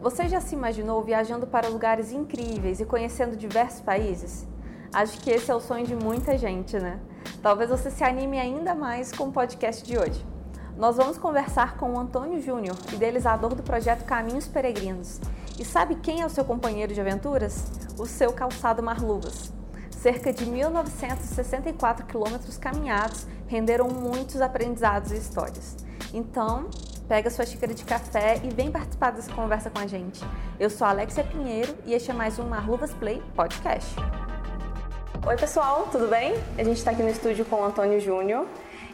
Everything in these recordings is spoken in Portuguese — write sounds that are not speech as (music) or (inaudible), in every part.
Você já se imaginou viajando para lugares incríveis e conhecendo diversos países? Acho que esse é o sonho de muita gente, né? Talvez você se anime ainda mais com o podcast de hoje. Nós vamos conversar com o Antônio Júnior, idealizador do projeto Caminhos Peregrinos. E sabe quem é o seu companheiro de aventuras? O seu calçado Marluvas. Cerca de 1964 quilômetros caminhados renderam muitos aprendizados e histórias. Então, pega sua xícara de café e vem participar dessa conversa com a gente. Eu sou Alexia Pinheiro e este é mais um Marluvas Play Podcast. Oi, pessoal, tudo bem? A gente está aqui no estúdio com o Antônio Júnior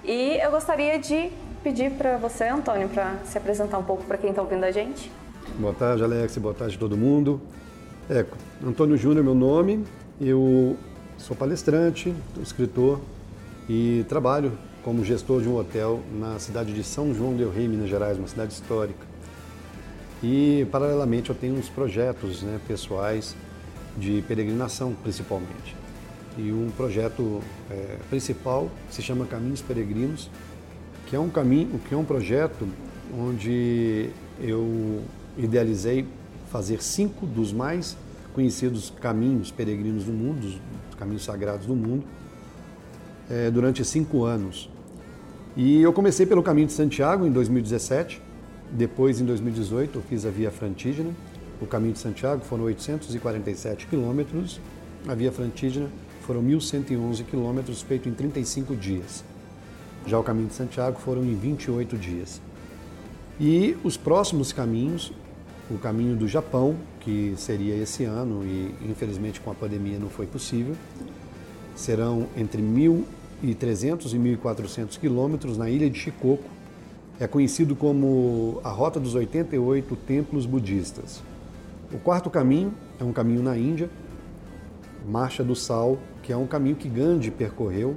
e eu gostaria de pedir para você, Antônio, para se apresentar um pouco para quem está ouvindo a gente. Boa tarde, Alex, boa tarde a todo mundo. É, Antônio Júnior é meu nome, eu sou palestrante, escritor e trabalho como gestor de um hotel na cidade de São João del Rei, Minas Gerais, uma cidade histórica. E, paralelamente, eu tenho uns projetos né, pessoais de peregrinação, principalmente. E um projeto é, principal se chama Caminhos Peregrinos, que é um caminho, que é um projeto onde eu idealizei fazer cinco dos mais conhecidos caminhos peregrinos do mundo, os caminhos sagrados do mundo, é, durante cinco anos. E eu comecei pelo caminho de Santiago em 2017, depois em 2018 eu fiz a Via Frantígena. O caminho de Santiago foram 847 quilômetros, a Via Frantígena foram 1.111 quilômetros, feito em 35 dias. Já o caminho de Santiago foram em 28 dias. E os próximos caminhos, o caminho do Japão, que seria esse ano e infelizmente com a pandemia não foi possível, serão entre 1.300 e 1.400 quilômetros na ilha de Shikoku. É conhecido como a Rota dos 88 Templos Budistas. O quarto caminho é um caminho na Índia, Marcha do Sal, que é um caminho que Gandhi percorreu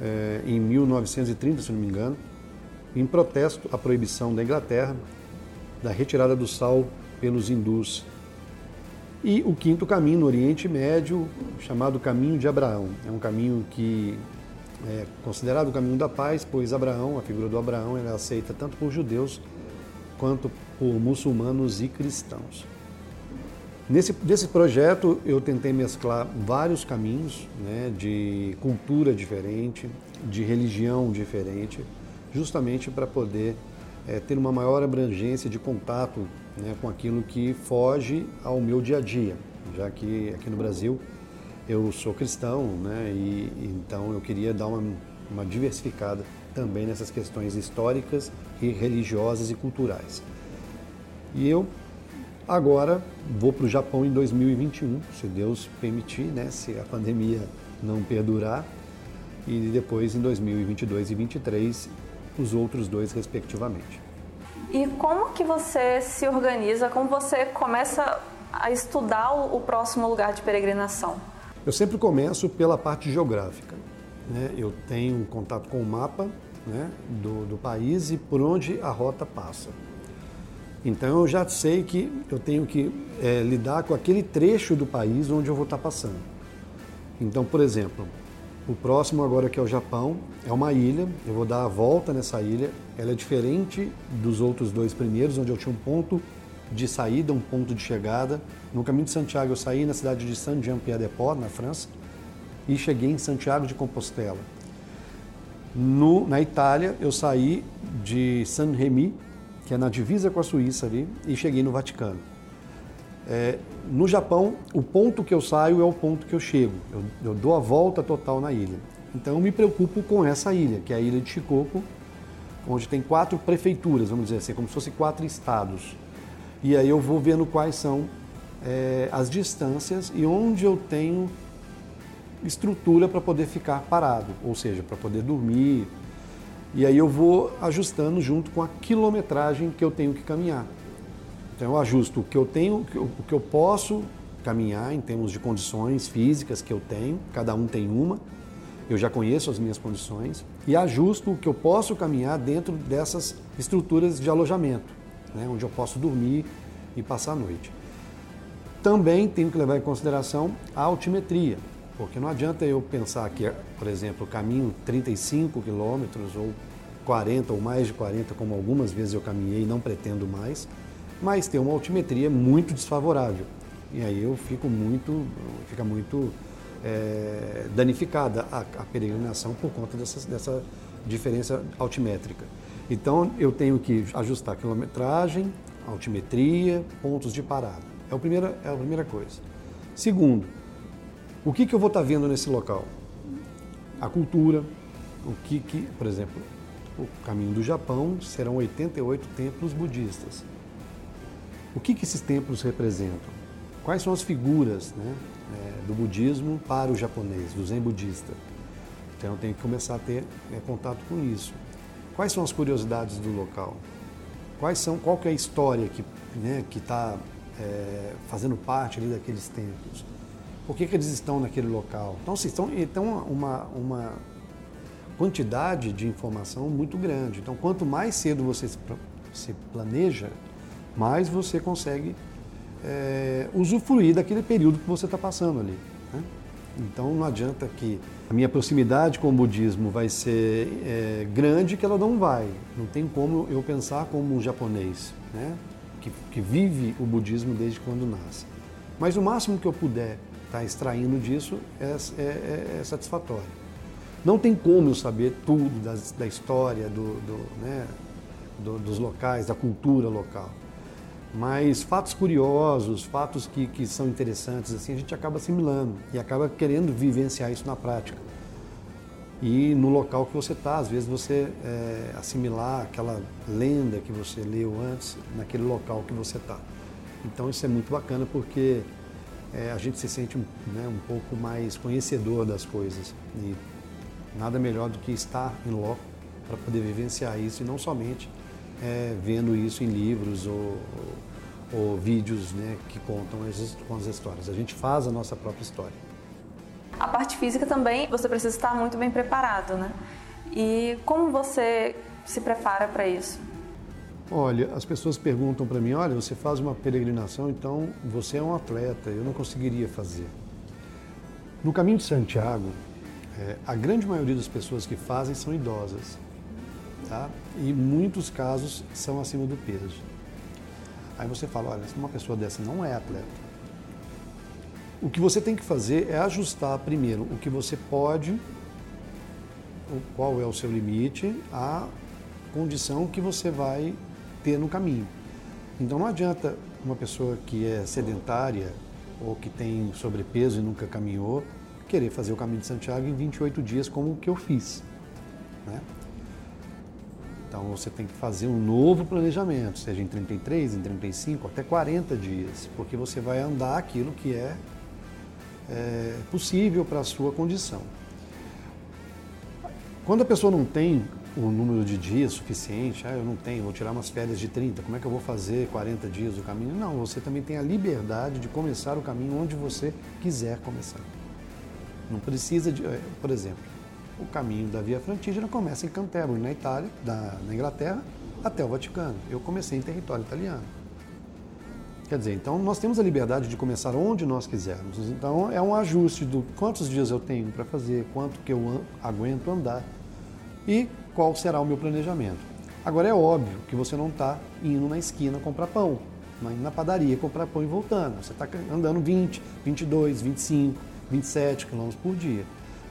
é, em 1930, se não me engano, em protesto à proibição da Inglaterra da retirada do sal pelos hindus e o quinto caminho no Oriente Médio, chamado Caminho de Abraão. É um caminho que é considerado o caminho da paz, pois Abraão, a figura do Abraão, é aceita tanto por judeus quanto por muçulmanos e cristãos. Nesse desse projeto eu tentei mesclar vários caminhos né, de cultura diferente, de religião diferente, justamente para poder é, ter uma maior abrangência de contato né, com aquilo que foge ao meu dia a dia, já que aqui no Brasil eu sou cristão, né, e então eu queria dar uma, uma diversificada também nessas questões históricas e religiosas e culturais. E eu agora vou para o Japão em 2021, se Deus permitir, né, se a pandemia não perdurar, e depois em 2022 e 2023 os outros dois respectivamente. E como que você se organiza, como você começa a estudar o próximo lugar de peregrinação? Eu sempre começo pela parte geográfica. Né? Eu tenho contato com o mapa né, do, do país e por onde a rota passa. Então eu já sei que eu tenho que é, lidar com aquele trecho do país onde eu vou estar passando. Então, por exemplo, o próximo agora que é o Japão, é uma ilha, eu vou dar a volta nessa ilha. Ela é diferente dos outros dois primeiros, onde eu tinha um ponto de saída, um ponto de chegada. No caminho de Santiago eu saí na cidade de Saint-Jean-Pied-de-Port, na França, e cheguei em Santiago de Compostela. No, na Itália eu saí de Saint-Rémy, que é na divisa com a Suíça ali, e cheguei no Vaticano. É, no Japão, o ponto que eu saio é o ponto que eu chego. Eu, eu, dou a volta total na ilha. Então eu me preocupo com essa ilha, que é a ilha de Shikoku, onde tem quatro prefeituras, vamos dizer assim, como se fossem quatro estados. E aí eu vou vendo quais são é, as distâncias e onde eu tenho estrutura para poder ficar parado, ou seja, para poder dormir. E aí eu vou ajustando junto com a quilometragem que eu tenho que caminhar. Então eu ajusto o que eu tenho, o que eu posso caminhar em termos de condições físicas que eu tenho, cada um tem uma, eu já conheço as minhas condições, e ajusto o que eu posso caminhar dentro dessas estruturas de alojamento, né, onde eu posso dormir e passar a noite. Também tenho que levar em consideração a altimetria, porque não adianta eu pensar que, por exemplo, caminho 35 quilômetros ou 40 ou mais de 40, como algumas vezes eu caminhei e não pretendo mais, mas tem uma altimetria muito desfavorável. E aí eu fico muito, fica muito é, danificada a, a, peregrinação por conta dessa, dessa diferença altimétrica. Então eu tenho que ajustar quilometragem, altimetria, pontos de parada. É, o primeiro, é a primeira coisa. Segundo, o que, que eu vou estar vendo nesse local? A cultura, o que, que por exemplo, o caminho do Japão serão 88 templos budistas. O que, que esses templos representam? Quais são as figuras né, é, do budismo para o japonês, do zen budista? Então tenho que começar a ter é, contato com isso. Quais são as curiosidades do local? Quais são, qual que é a história que né, está é, fazendo parte ali daqueles templos? Por que, que eles estão naquele local? Então, assim, estão, então uma, uma quantidade de informação muito grande. Então, quanto mais cedo você se planeja, mais você consegue é, usufruir daquele período que você está passando ali. Né? Então não adianta que a minha proximidade com o budismo vai ser é, grande que ela não vai. Não tem como eu pensar como um japonês, né? que, que vive o budismo desde quando nasce. Mas o máximo que eu puder estar tá extraindo disso é, é, é, é, satisfatório. Não tem como eu saber tudo das, da história, do, do, né, do, dos locais, da cultura local. Mas fatos curiosos, fatos que, que são interessantes, assim, a gente acaba assimilando e acaba querendo vivenciar isso na prática. E no local que você está, às vezes você é, assimilar aquela lenda que você leu antes naquele local que você está. Então isso é muito bacana porque é, a gente se sente né, um pouco mais conhecedor das coisas. E nada melhor do que estar em loco para poder vivenciar isso e não somente é, vendo isso em livros ou, ou, vídeos né, que contam as, com as histórias. A gente faz a nossa própria história. A parte física também, você precisa estar muito bem preparado, né? E como você se prepara para isso? Olha, as pessoas perguntam para mim, olha, você faz uma peregrinação, então você é um atleta, eu não conseguiria fazer. No caminho de Santiago, é, a grande maioria das pessoas que fazem são idosas tá? e muitos casos são acima do peso. Aí você fala, olha, uma pessoa dessa não é atleta. O que você tem que fazer é ajustar primeiro o que você pode, qual é o seu limite, a condição que você vai ter no caminho. Então não adianta uma pessoa que é sedentária ou que tem sobrepeso e nunca caminhou querer fazer o caminho de Santiago em 28 dias como o que eu fiz. Né? Então você tem que fazer um novo planejamento, seja em 33, em 35, até 40 dias, porque você vai andar aquilo que é, é possível para a sua condição. Quando a pessoa não tem o número de dias suficiente, ah, eu não tenho, vou tirar umas férias de 30, como é que eu vou fazer 40 dias do caminho? Não, você também tem a liberdade de começar o caminho onde você quiser começar. Não precisa de, eh, por exemplo, o caminho da Via Francigena começa em Canterbury, na Itália, na, na Inglaterra, até o Vaticano. Eu comecei em território italiano. Quer dizer, então nós temos a liberdade de começar onde nós quisermos. Então é um ajuste do quantos dias eu tenho para fazer, quanto que eu aguento andar e qual será o meu planejamento. Agora é óbvio que você não está indo na esquina comprar pão, indo na padaria comprar pão e voltando. Você está andando 20, 22, 25, 27 km por dia.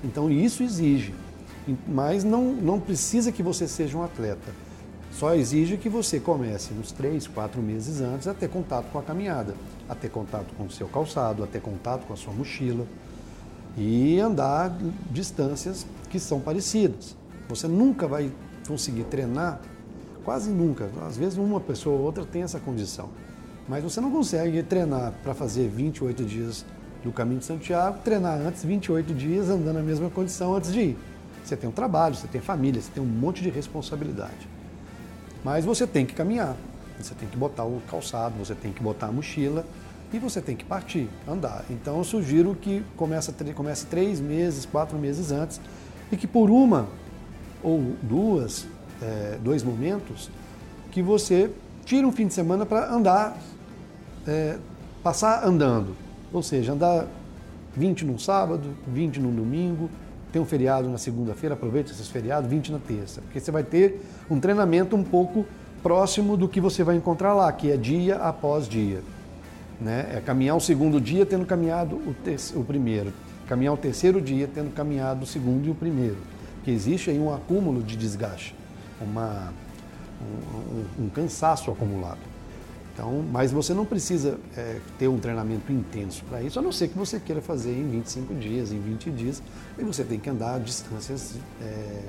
Então isso exige, mas não, não precisa que você seja um atleta. Só exige que você comece uns três, quatro meses antes a ter contato com a caminhada, a ter contato com o seu calçado, a ter contato com a sua mochila e andar distâncias que são parecidas. Você nunca vai conseguir treinar, quase nunca. Às vezes uma pessoa ou outra tem essa condição, mas você não consegue treinar para fazer 28 dias do caminho de Santiago, treinar antes 28 dias andando na mesma condição antes de ir. Você tem um trabalho, você tem família, você tem um monte de responsabilidade. Mas você tem que caminhar, você tem que botar o calçado, você tem que botar a mochila e você tem que partir, andar. Então eu sugiro que comece, três meses, quatro meses antes e que por uma ou duas, é, dois momentos, que você tire um fim de semana para andar, é, passar andando. Ou seja, andar 20 num sábado, 20 num domingo, tem um feriado na segunda-feira, aproveite esses feriados, 20 na terça, porque você vai ter um treinamento um pouco próximo do que você vai encontrar lá, que é dia após dia. Né? É caminhar o segundo dia tendo caminhado o, o primeiro, caminhar o terceiro dia tendo caminhado o segundo e o primeiro. Que existe aí um acúmulo de desgaste, uma, um, um, um cansaço acumulado. Então, mas você não precisa é, ter um treinamento intenso para isso, a não ser que você queira fazer em 25 dias, em 20 dias, e você tem que andar distâncias é,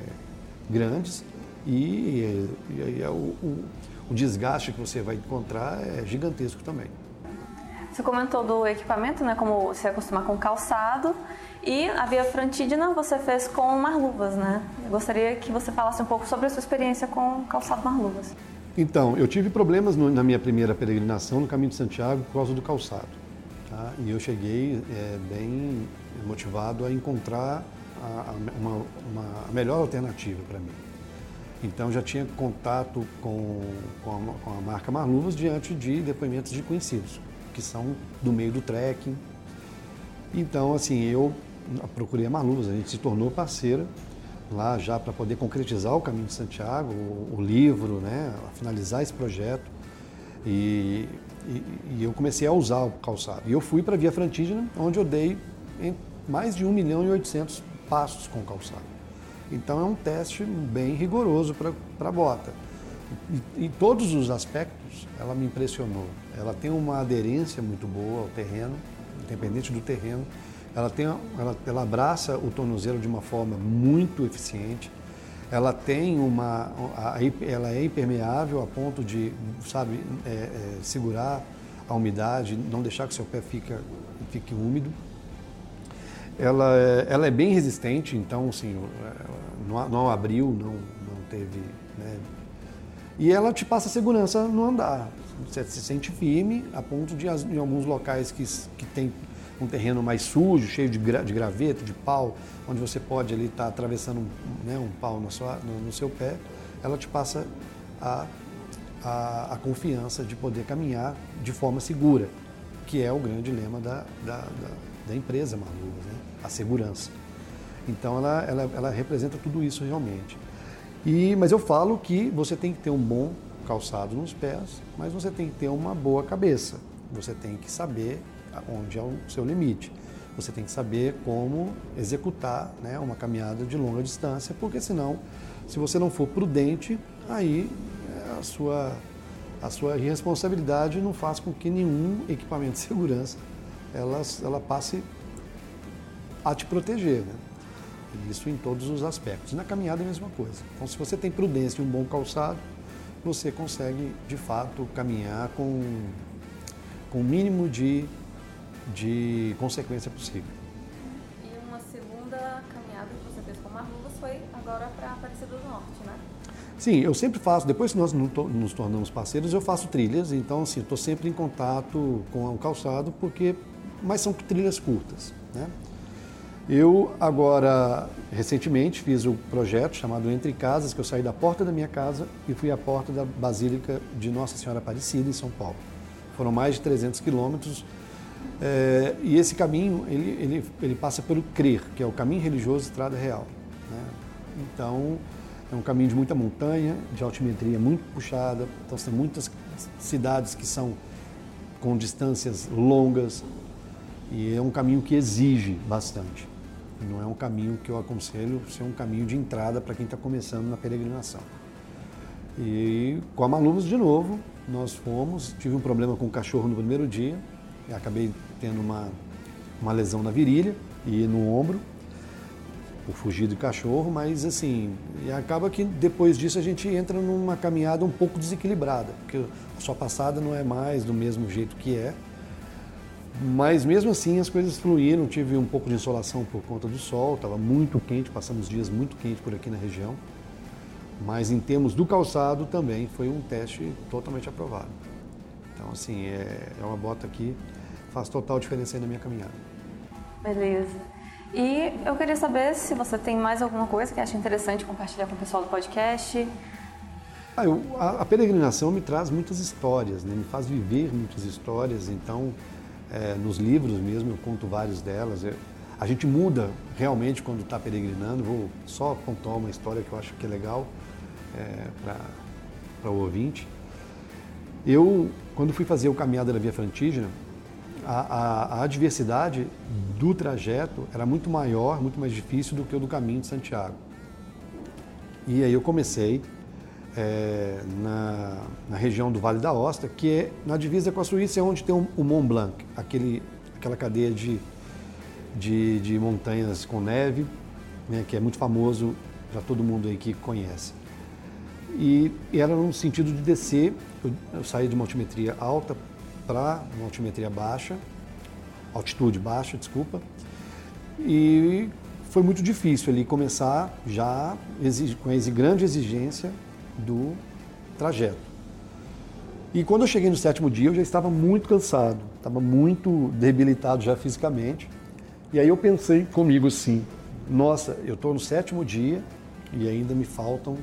grandes e, e, e é o, o, o desgaste que você vai encontrar é gigantesco também. Você comentou do equipamento, né, como se acostumar com calçado, e a via frantídina você fez com marluvas, né? Eu gostaria que você falasse um pouco sobre a sua experiência com calçado marluvas. Então, eu tive problemas no, na minha primeira peregrinação no Caminho de Santiago por causa do calçado. Tá? E eu cheguei é, bem motivado a encontrar a, a, uma, uma, a melhor alternativa para mim. Então já tinha contato com, com, a, com a marca Marluvas diante de depoimentos de conhecidos que são do meio do trekking. Então, assim, eu procurei a Marluz, a gente se tornou parceira lá já para poder concretizar o Caminho de Santiago, o, o livro, né, finalizar esse projeto. E, e, e, eu comecei a usar o calçado. E eu fui para a Via Frantígena, onde eu dei mais de 1 milhão e 800 passos com o calçado. Então é um teste bem rigoroso para a bota. Em todos os aspectos, ela me impressionou. Ela tem uma aderência muito boa ao terreno, independente do terreno. Ela, tem, ela, ela abraça o tornozelo de uma forma muito eficiente. Ela tem uma, ela é impermeável a ponto de, sabe, é, é, segurar a umidade, não deixar que seu pé fica, fique úmido. Ela é, ela é bem resistente, então, assim, não, não abriu, não, não teve né, e ela te passa segurança no andar. Você se sente firme a ponto de, em alguns locais que, que tem um terreno mais sujo, cheio de, gra, de graveto, de pau, onde você pode ali estar tá atravessando né, um pau no, sua, no, no, seu pé, ela te passa a, a, a, confiança de poder caminhar de forma segura, que é o grande lema da, da, da, da empresa Marluva, né? a segurança. Então ela, ela, ela representa tudo isso realmente. E, mas eu falo que você tem que ter um bom calçado nos pés, mas você tem que ter uma boa cabeça. Você tem que saber onde é o seu limite. Você tem que saber como executar né, uma caminhada de longa distância, porque senão, se você não for prudente, aí é, a sua, a sua irresponsabilidade não faz com que nenhum equipamento de (laughs) segurança ela, ela passe a te proteger. Né? Isso em todos os aspectos. Na caminhada é a mesma coisa. Então, se você tem prudência e um bom calçado, você consegue, de fato, caminhar com, com o mínimo de, de consequência possível. E uma segunda caminhada que você fez com Marluvas foi agora para Aparecida do Norte, né? Sim, eu sempre faço, depois que nós nos tornamos parceiros, eu faço trilhas, então assim, estou sempre em contato com o calçado, porque, mas são trilhas curtas, né? Eu agora, recentemente, fiz o um projeto chamado Entre Casas, que eu saí da porta da minha casa e fui à porta da Basílica de Nossa Senhora Aparecida, em São Paulo. Foram mais de 300 quilômetros é, e esse caminho, ele, ele, ele passa pelo CRER, que é o Caminho Religioso Estrada Real. Né? Então, é um caminho de muita montanha, de altimetria muito puxada, então são muitas cidades que são com distâncias longas e é um caminho que exige bastante. Não é um caminho que eu aconselho ser um caminho de entrada para quem está começando na peregrinação. E com a Malumos, de novo, nós fomos, tive um problema com o cachorro no primeiro dia, acabei tendo uma, uma lesão na virilha e no ombro, por fugir do cachorro, mas assim, acaba que depois disso a gente entra numa caminhada um pouco desequilibrada, porque a sua passada não é mais do mesmo jeito que é, mas mesmo assim as coisas fluíram, tive um pouco de insolação por conta do sol, estava muito quente, passamos dias muito quentes por aqui na região. Mas em termos do calçado também foi um teste totalmente aprovado. Então assim, é, é uma bota que faz total diferença aí na minha caminhada. Beleza. E eu queria saber se você tem mais alguma coisa que acha interessante compartilhar com o pessoal do podcast. Ah, eu, a, a, peregrinação me traz muitas histórias, né? me faz viver muitas histórias, então é, nos livros mesmo, eu conto várias delas. Eu, a gente muda realmente quando está peregrinando. Vou só contar uma história que eu acho que é legal é, para o ouvinte. Eu, quando fui fazer o Caminhada da Via Frantígena, a, a, a, adversidade do trajeto era muito maior, muito mais difícil do que o do caminho de Santiago. E aí eu comecei é, na, na, região do Vale da Osta, que é na divisa com a Suíça, é onde tem o, Mont Blanc, aquele, aquela cadeia de, de, de montanhas com neve, né, que é muito famoso, já todo mundo aí que conhece. E, e era no sentido de descer, eu, eu saí de uma altimetria alta para uma altimetria baixa, altitude baixa, desculpa, e foi muito difícil ali começar já com a grande exigência do trajeto. E quando eu cheguei no sétimo dia, eu já estava muito cansado, estava muito debilitado já fisicamente. E aí eu pensei comigo assim: nossa, eu estou no sétimo dia e ainda me faltam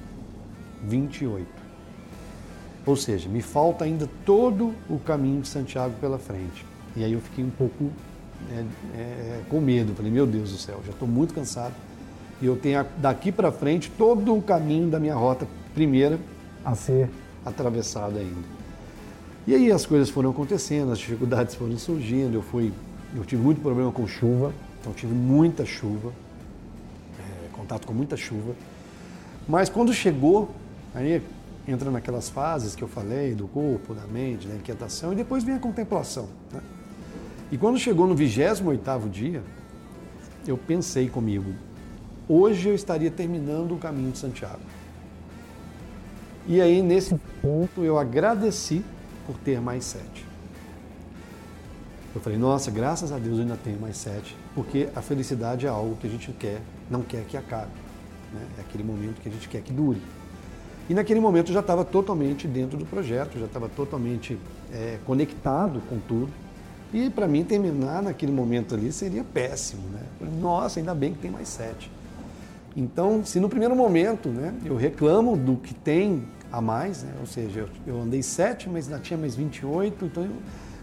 28. Ou seja, me falta ainda todo o caminho de Santiago pela frente. E aí eu fiquei um pouco é, é, com medo. Falei, meu Deus do céu, já estou muito cansado. E eu tenho daqui para frente todo o caminho da minha rota primeira a ser atravessado ainda. E aí as coisas foram acontecendo, as dificuldades foram surgindo. Eu fui, eu tive muito problema com chuva, então tive muita chuva, é, contato com muita chuva. Mas quando chegou, aí entra naquelas fases que eu falei, do corpo, da mente, da inquietação, e depois vem a contemplação. Né? E quando chegou no 28º dia, eu pensei comigo, hoje eu estaria terminando o caminho de Santiago. E aí, nesse ponto, eu agradeci por ter mais sete. Eu falei, nossa, graças a Deus eu ainda tenho mais sete, porque a felicidade é algo que a gente quer, não quer que acabe. Né? É aquele momento que a gente quer que dure. E naquele momento eu já estava totalmente dentro do projeto, já estava totalmente é, conectado com tudo. E para mim terminar naquele momento ali seria péssimo, né? Nossa, ainda bem que tem mais sete. Então, se no primeiro momento né, eu reclamo do que tem a mais, né? ou seja, eu, andei sete, mas ainda tinha mais 28, então eu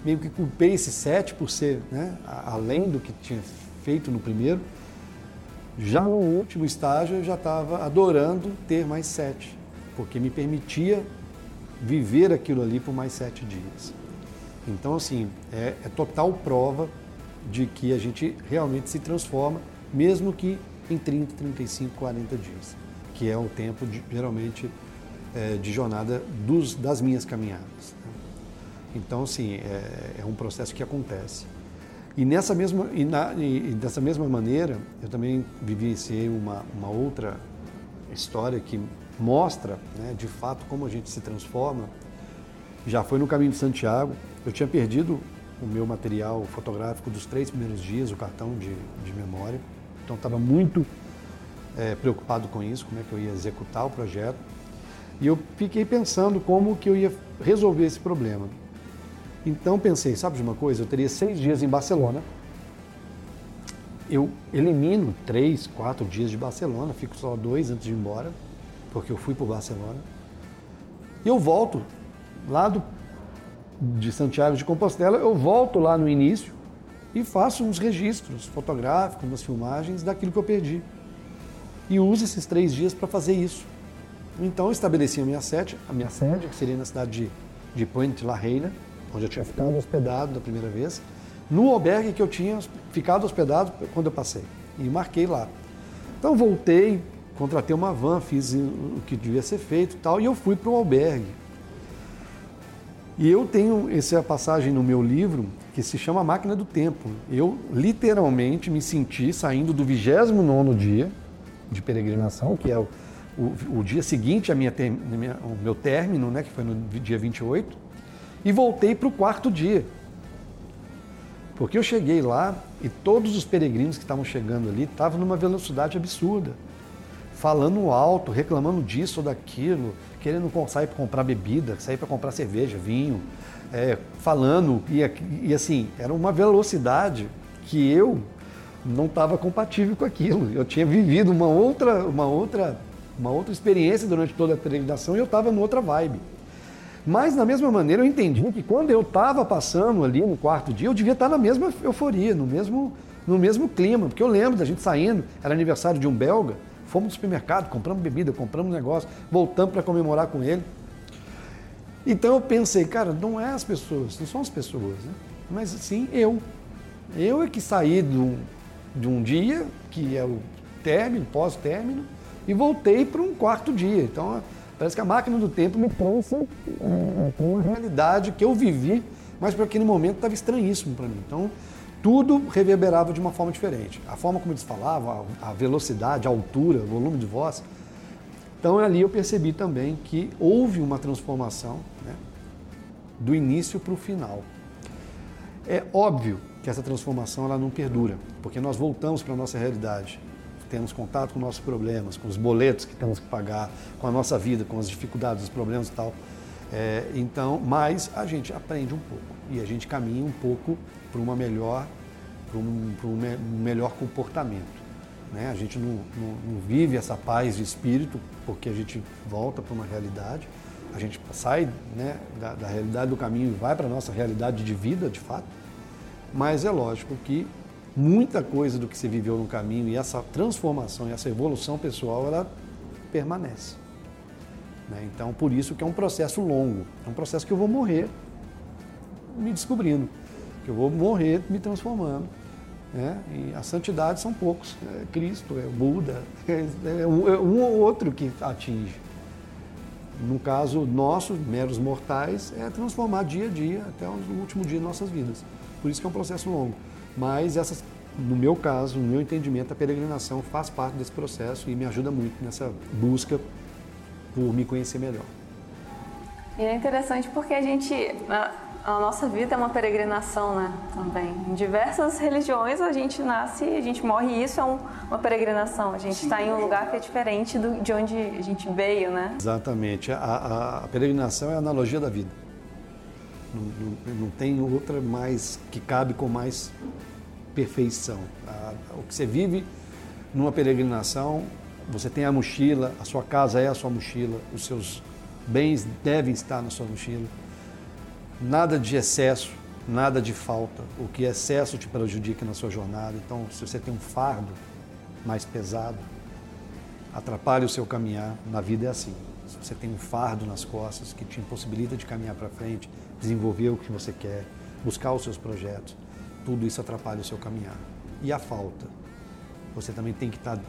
meio que culpei esse sete por ser né, além do que tinha feito no primeiro. Já no último estágio eu já estava adorando ter mais sete porque me permitia viver aquilo ali por mais sete dias. Então, assim, é, é total prova de que a gente realmente se transforma, mesmo que em 30, 35, 40 dias, que é o tempo, de, geralmente, é, de jornada dos, das minhas caminhadas. Né? Então, assim, é, é, um processo que acontece. E, nessa mesma, e, na, e dessa mesma maneira, eu também vivenciei uma, uma outra história que mostra, né, de fato, como a gente se transforma. Já foi no caminho de Santiago. Eu tinha perdido o meu material fotográfico dos três primeiros dias, o cartão de, de memória. Então estava muito é, preocupado com isso, como é que eu ia executar o projeto. E eu fiquei pensando como que eu ia resolver esse problema. Então pensei, sabe de uma coisa? Eu teria seis dias em Barcelona. Eu elimino três, quatro dias de Barcelona, fico só dois antes de ir embora porque eu fui para Barcelona. E eu volto lá do, de Santiago de Compostela, eu volto lá no início e faço uns registros fotográficos, umas filmagens daquilo que eu perdi. E uso esses três dias para fazer isso. Então eu estabeleci a minha sede, a minha sede, que seria na cidade de, de Puente la Reina, onde eu tinha ficado hospedado da primeira vez, no albergue que eu tinha ficado hospedado quando eu passei. E marquei lá. Então voltei, contratei uma van, fiz o que devia ser feito tal, e eu fui para o albergue. E eu tenho essa passagem no meu livro que se chama Máquina do Tempo. Eu literalmente me senti saindo do 29 dia de peregrinação, que é o, o, o dia seguinte a minha, minha, o meu término, né, que foi no dia 28, e voltei para o quarto dia. Porque eu cheguei lá e todos os peregrinos que estavam chegando ali estavam numa velocidade absurda falando alto, reclamando disso ou daquilo, querendo sair para comprar bebida, sair para comprar cerveja, vinho, é, falando, e, e assim, era uma velocidade que eu não estava compatível com aquilo. Eu tinha vivido uma outra, uma outra, uma outra experiência durante toda a peregrinação e eu estava noutra vibe. Mas, da mesma maneira, eu entendi que quando eu estava passando ali no quarto dia, eu devia estar na mesma euforia, no mesmo, no mesmo clima. Porque eu lembro da gente saindo, era aniversário de um belga, Fomos no supermercado, compramos bebida, compramos negócio, voltamos para comemorar com ele. Então eu pensei, cara, não é as pessoas, não são as pessoas, né? mas sim eu. Eu é que saí de um, de um dia, que é o término, pós-término, e voltei para um quarto dia. Então parece que a máquina do tempo me trouxe é, uma realidade que eu vivi, mas para aquele momento estava estranhíssimo para mim. Então tudo reverberava de uma forma diferente. A forma como eles falavam, a velocidade, a altura, o volume de voz. Então ali eu percebi também que houve uma transformação né, do início para o final. É óbvio que essa transformação ela não perdura, porque nós voltamos para a nossa realidade. Temos contato com nossos problemas, com os boletos que temos que pagar, com a nossa vida, com as dificuldades, os problemas e tal. É, então, mas a gente aprende um pouco e a gente caminha um pouco para uma melhor, para um, um melhor comportamento. Né? A gente não, não, não, vive essa paz de espírito porque a gente volta para uma realidade, a gente sai né, da, da realidade do caminho e vai para a nossa realidade de vida, de fato. Mas é lógico que muita coisa do que se viveu no caminho e essa transformação e essa evolução pessoal, ela permanece. Né? Então, por isso que é um processo longo, é um processo que eu vou morrer me descobrindo, que eu vou morrer me transformando. Né? E a santidade são poucos, é Cristo, é Buda, (laughs) é um, é um ou outro que atinge. No caso nosso, meros mortais, é transformar dia a dia até o último dia de nossas vidas. Por isso que é um processo longo. Mas essas, no meu caso, no meu entendimento, a peregrinação faz parte desse processo e me ajuda muito nessa busca por me conhecer melhor. E é interessante porque a gente, a nossa vida é uma peregrinação, né? Também. Em diversas religiões a gente nasce, a gente morre e isso é um, uma peregrinação. A gente está em um lugar que é diferente do, de onde a gente veio, né? Exatamente. A, a, a peregrinação é a analogia da vida. Não, não, não, tem outra mais que cabe com mais perfeição. o que você vive numa peregrinação, você tem a mochila, a sua casa é a sua mochila, os seus bens devem estar na sua mochila. Nada de excesso, nada de falta. O que é excesso te prejudica na sua jornada. Então, se você tem um fardo mais pesado, atrapalha o seu caminhar. Na vida é assim. Você tem um fardo nas costas que te impossibilita de caminhar para frente, desenvolver o que você quer, buscar os seus projetos, tudo isso atrapalha o seu caminhar. E a falta? Você também tem que estar, tá,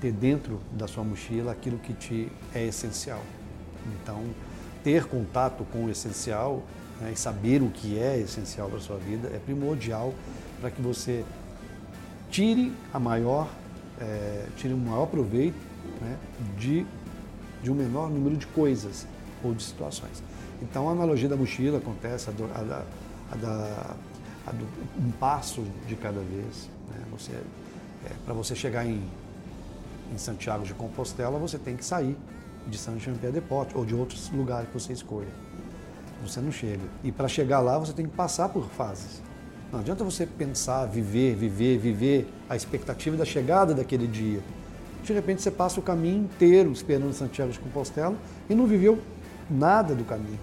ter dentro da sua mochila aquilo que te é essencial. Então, ter contato com o essencial né, e saber o que é essencial para a sua vida é primordial para que você tire a maior, é, tire o maior proveito né, de, de um menor número de coisas ou de situações. Então a analogia da mochila acontece, a, do, a, da, a, da, a do, um passo de cada vez. Né? Você, é, Para você chegar em, em Santiago de Compostela, você tem que sair de São Jean Pierre de ou de outros lugares que você escolha. Você não chega. E para chegar lá, você tem que passar por fases. Não adianta você pensar, viver, viver, viver a expectativa da chegada daquele dia. De repente você passa o caminho inteiro esperando Santiago de Compostela e não viveu nada do caminho.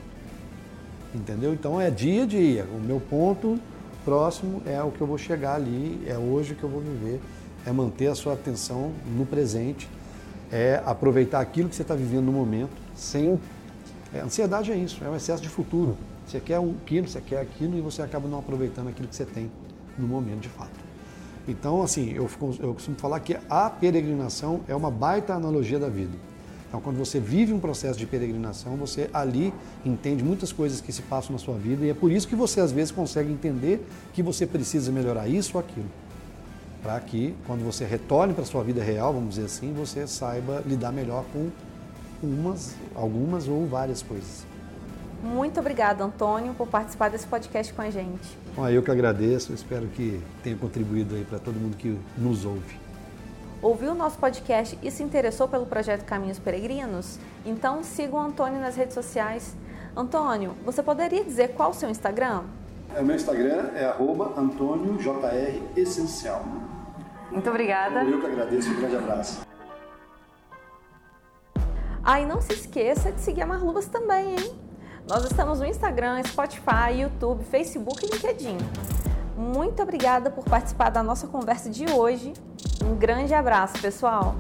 Entendeu? Então é dia a dia. O meu ponto próximo é o que eu vou chegar ali, é hoje que eu vou viver, é manter a sua atenção no presente, é aproveitar aquilo que você está vivendo no momento, sem. É, ansiedade é isso, é um excesso de futuro. Você quer aquilo, você quer aquilo e você acaba não aproveitando aquilo que você tem no momento de fato. Então, assim, eu, eu costumo falar que a peregrinação é uma baita analogia da vida. Então, quando você vive um processo de peregrinação, você ali entende muitas coisas que se passam na sua vida e é por isso que você às vezes consegue entender que você precisa melhorar isso ou aquilo. Para que, quando você retorne para a sua vida real, vamos dizer assim, você saiba lidar melhor com umas, algumas ou várias coisas. Muito obrigada, Antônio, por participar desse podcast com a gente. Bom, eu que agradeço, espero que tenha contribuído aí para todo mundo que nos ouve. Ouviu o nosso podcast e se interessou pelo projeto Caminhos Peregrinos? Então siga o Antônio nas redes sociais. Antônio, você poderia dizer qual o seu Instagram? É, o meu Instagram é AntônioJREssencial. Muito obrigada. Eu que agradeço, um grande abraço. Ah, e não se esqueça de seguir a Marluvas também, hein? Nós estamos no Instagram, Spotify, YouTube, Facebook e LinkedIn. Muito obrigada por participar da nossa conversa de hoje. Um grande abraço, pessoal!